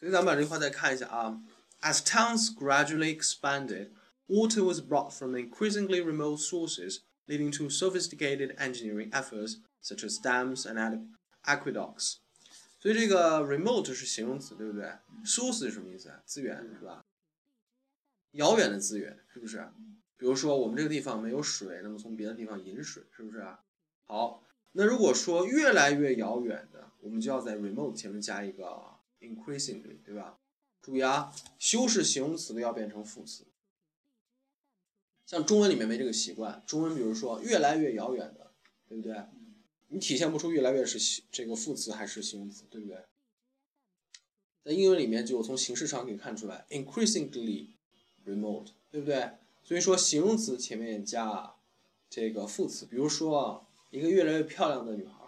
所以咱们把这句话再看一下啊。As towns gradually expanded, water was brought from increasingly remote sources, leading to sophisticated engineering efforts such as dams and aqueducts. 所以这个 remote 是形容词，对不对？source 是什么意思啊？资源是吧？遥远的资源是不是？比如说我们这个地方没有水，那么从别的地方引水，是不是？好，那如果说越来越遥远的，我们就要在 remote 前面加一个 increasingly，对吧？注意啊，修饰形容词的要变成副词。像中文里面没这个习惯，中文比如说越来越遥远的，对不对？你体现不出越来越是这个副词还是形容词，对不对？在英文里面就从形式上可以看出来，increasingly remote，对不对？所以说形容词前面加这个副词，比如说一个越来越漂亮的女孩。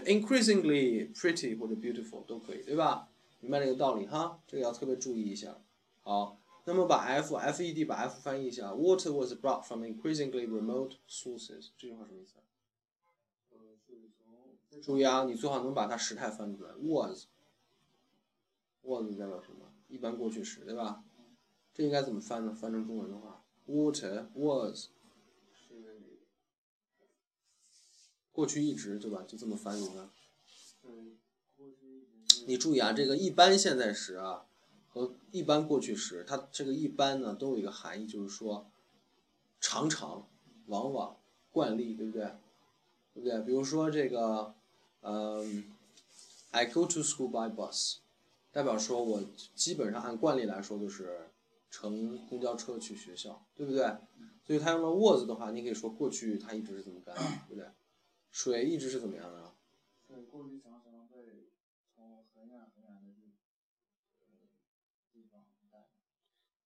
对，increasingly pretty 或者 beautiful 都可以，对吧？明白这个道理哈，这个要特别注意一下。好，那么把 f f e d 把 f 翻译一下，water was brought from increasingly remote sources，这句话什么意思？注意啊，你最好能把它时态翻出来，was，was 代表什么？一般过去时，对吧？这应该怎么翻呢？翻成中文的话，water was。过去一直对吧？就这么翻译的。你注意啊，这个一般现在时啊和一般过去时，它这个一般呢都有一个含义，就是说常常、往往、惯例，对不对？对不对？比如说这个，嗯，I go to school by bus，代表说我基本上按惯例来说就是乘公交车去学校，对不对？所以它用了 was 的话，你可以说过去它一直是这么干，对不对？水一直是怎么样的？水过去常常被从很远很远的地地方带，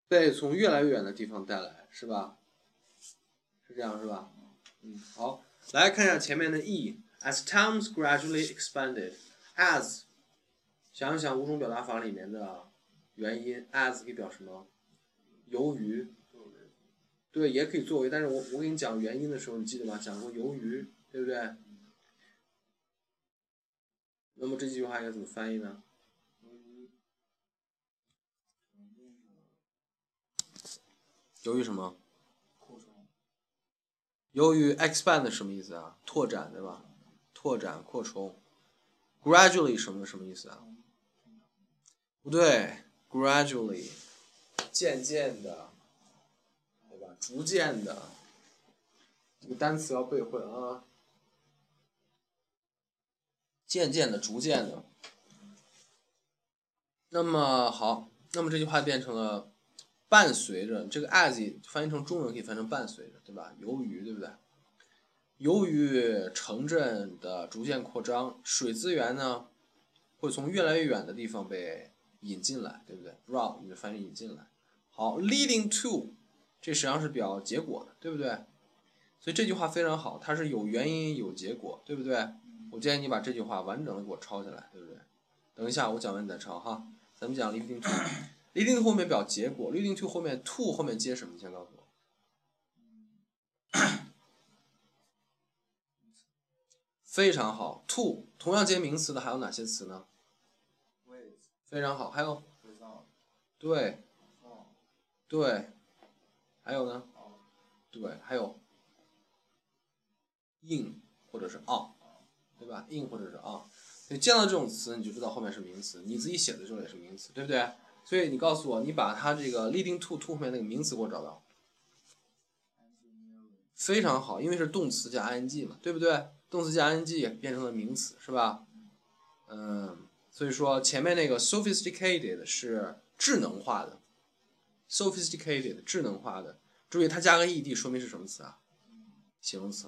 被从越来越远的地方带来，是吧？是这样是吧？嗯，好，来看一下前面的 e。As towns gradually expanded, as，想一想五种表达法里面的原因，as 可以表什么？由于，对，也可以作为，但是我我给你讲原因的时候，你记得吗？讲过由于。对不对？那么这句话应该怎么翻译呢？由于什么？由于 expand 什么意思啊？拓展对吧？拓展扩充。gradually 什么什么意思啊？不对，gradually 渐渐的，对吧？逐渐的，这个单词要背会啊。渐渐的，逐渐的。那么好，那么这句话变成了伴随着这个 as 翻译成中文可以翻成伴随着，对吧？由于，对不对？由于城镇的逐渐扩张，水资源呢会从越来越远的地方被引进来，对不对？Run 你就翻译引进来。好，leading to 这实际上是表结果的，对不对？所以这句话非常好，它是有原因有结果，对不对？我建议你把这句话完整的给我抄下来，对不对？等一下我讲完你再抄哈。咱们讲 leading to，leading to 后面表结果，leading to 后面 to 后面接什么？你先告诉我。非常好，to 同样接名词的还有哪些词呢？非常好，还有？对。对。还有呢？对，还有。in 或者是 on。对吧？in 或者是 on，所以见到这种词你就知道后面是名词，你自己写的时候也是名词，对不对？所以你告诉我，你把它这个 leading to to 后面那个名词给我找到。非常好，因为是动词加 ing 嘛，对不对？动词加 ing 也变成了名词，是吧？嗯，所以说前面那个 sophisticated 是智能化的，sophisticated 智能化的，注意它加个 ed 说明是什么词啊？形容词，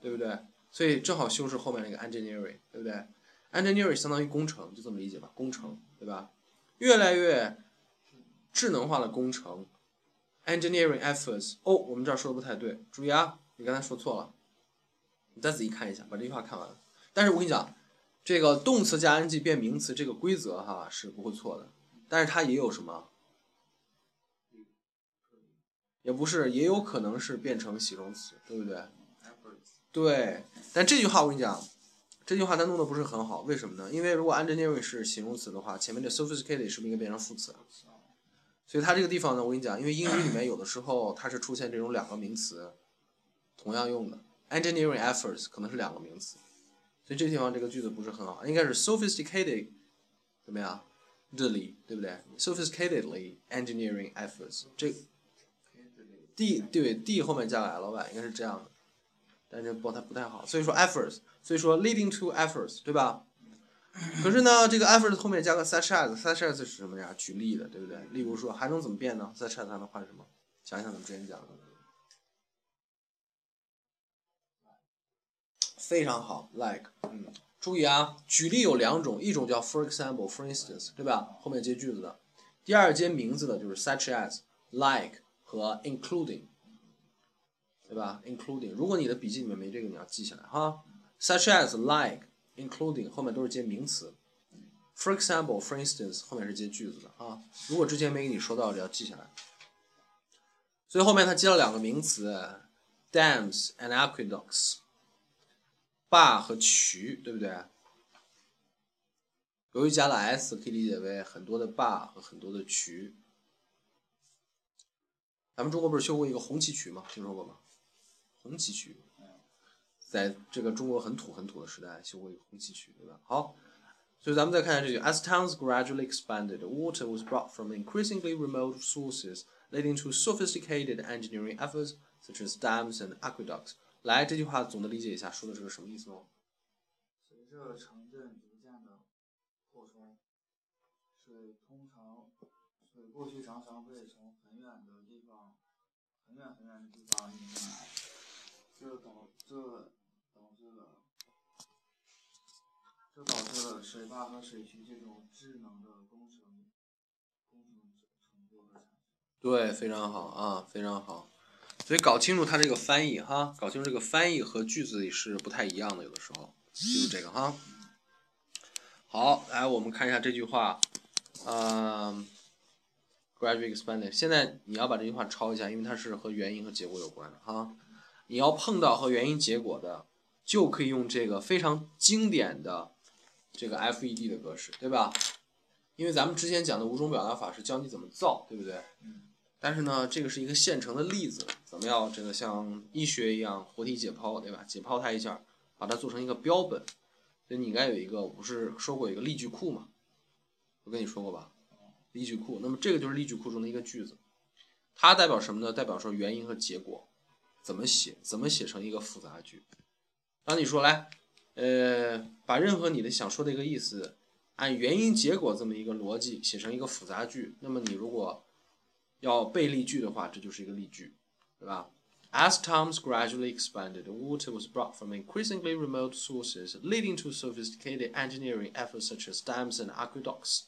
对不对？所以正好修饰后面那个 engineering，对不对？engineering 相当于工程，就这么理解吧，工程，对吧？越来越智能化的工程，engineering efforts。哦，我们这儿说的不太对，注意啊，你刚才说错了，你再仔细看一下，把这句话看完。但是我跟你讲，这个动词加 ing 变名词这个规则哈是不会错的，但是它也有什么？也不是，也有可能是变成形容词，对不对？对，但这句话我跟你讲，这句话它弄得不是很好，为什么呢？因为如果 engineering 是形容词的话，前面的 sophisticated 是不是应该变成副词？所以它这个地方呢，我跟你讲，因为英语里面有的时候它是出现这种两个名词同样用的，engineering efforts 可能是两个名词，所以这地方这个句子不是很好，应该是 sophisticated 怎么样？这里对不对？sophisticatedly engineering efforts 这 d 对 d 后面加个 l 吧，应该是这样的，但是不太不太好，所以说 efforts，所以说 leading to efforts 对吧？可是呢，这个 efforts 后面加个 such as，such as 是什么呀？举例的，对不对？例如说还能怎么变呢？such as 还能换什么？想一想咱们之前讲的。非常好，like，嗯，注意啊，举例有两种，一种叫 for example，for instance，对吧？后面接句子的。第二接名字的就是 such as，like 和 including，对吧？including，如果你的笔记里面没这个，你要记下来哈。such as，like。including 后面都是接名词，for example, for instance 后面是接句子的啊。如果之前没给你说到，的，要记下来。所以后面它接了两个名词，dams and aqueducts，坝和渠，对不对？由于加了 s，可以理解为很多的坝和很多的渠。咱们中国不是修过一个红旗渠吗？听说过吗？红旗渠。在这个中国很土很土的时代，修过一个红旗渠，对吧？好，所以咱们再看下这句：As towns gradually expanded, water was brought from increasingly remote sources, leading to sophisticated engineering efforts such as dams and aqueducts。来，这句话总的理解一下，说的是个什么意思呢？随着城镇逐渐的扩充，水通常水过去常常会从很远的地方、很远很远的地方引进来，这导这。这导致了水坝和水渠这种智能的工程工程成果的产生。对，非常好啊，非常好。所以搞清楚它这个翻译哈，搞清楚这个翻译和句子是不太一样的，有的时候记住这个哈。好，来我们看一下这句话，嗯，gradually expanded。现在你要把这句话抄一下，因为它是和原因和结果有关的哈。你要碰到和原因结果的，就可以用这个非常经典的。这个 FED 的格式，对吧？因为咱们之前讲的五种表达法是教你怎么造，对不对？但是呢，这个是一个现成的例子，怎么样？这个像医学一样活体解剖，对吧？解剖它一下，把它做成一个标本。所以你应该有一个，我不是说过一个例句库嘛？我跟你说过吧？例句库。那么这个就是例句库中的一个句子，它代表什么呢？代表说原因和结果怎么写，怎么写成一个复杂句。当你说来。呃，把任何你的想说的一个意思，按原因结果这么一个逻辑写成一个复杂句，那么你如果要背例句的话，这就是一个例句，对吧？As towns gradually expanded, water was brought from increasingly remote sources, leading to sophisticated engineering efforts such as dams and aqueducts.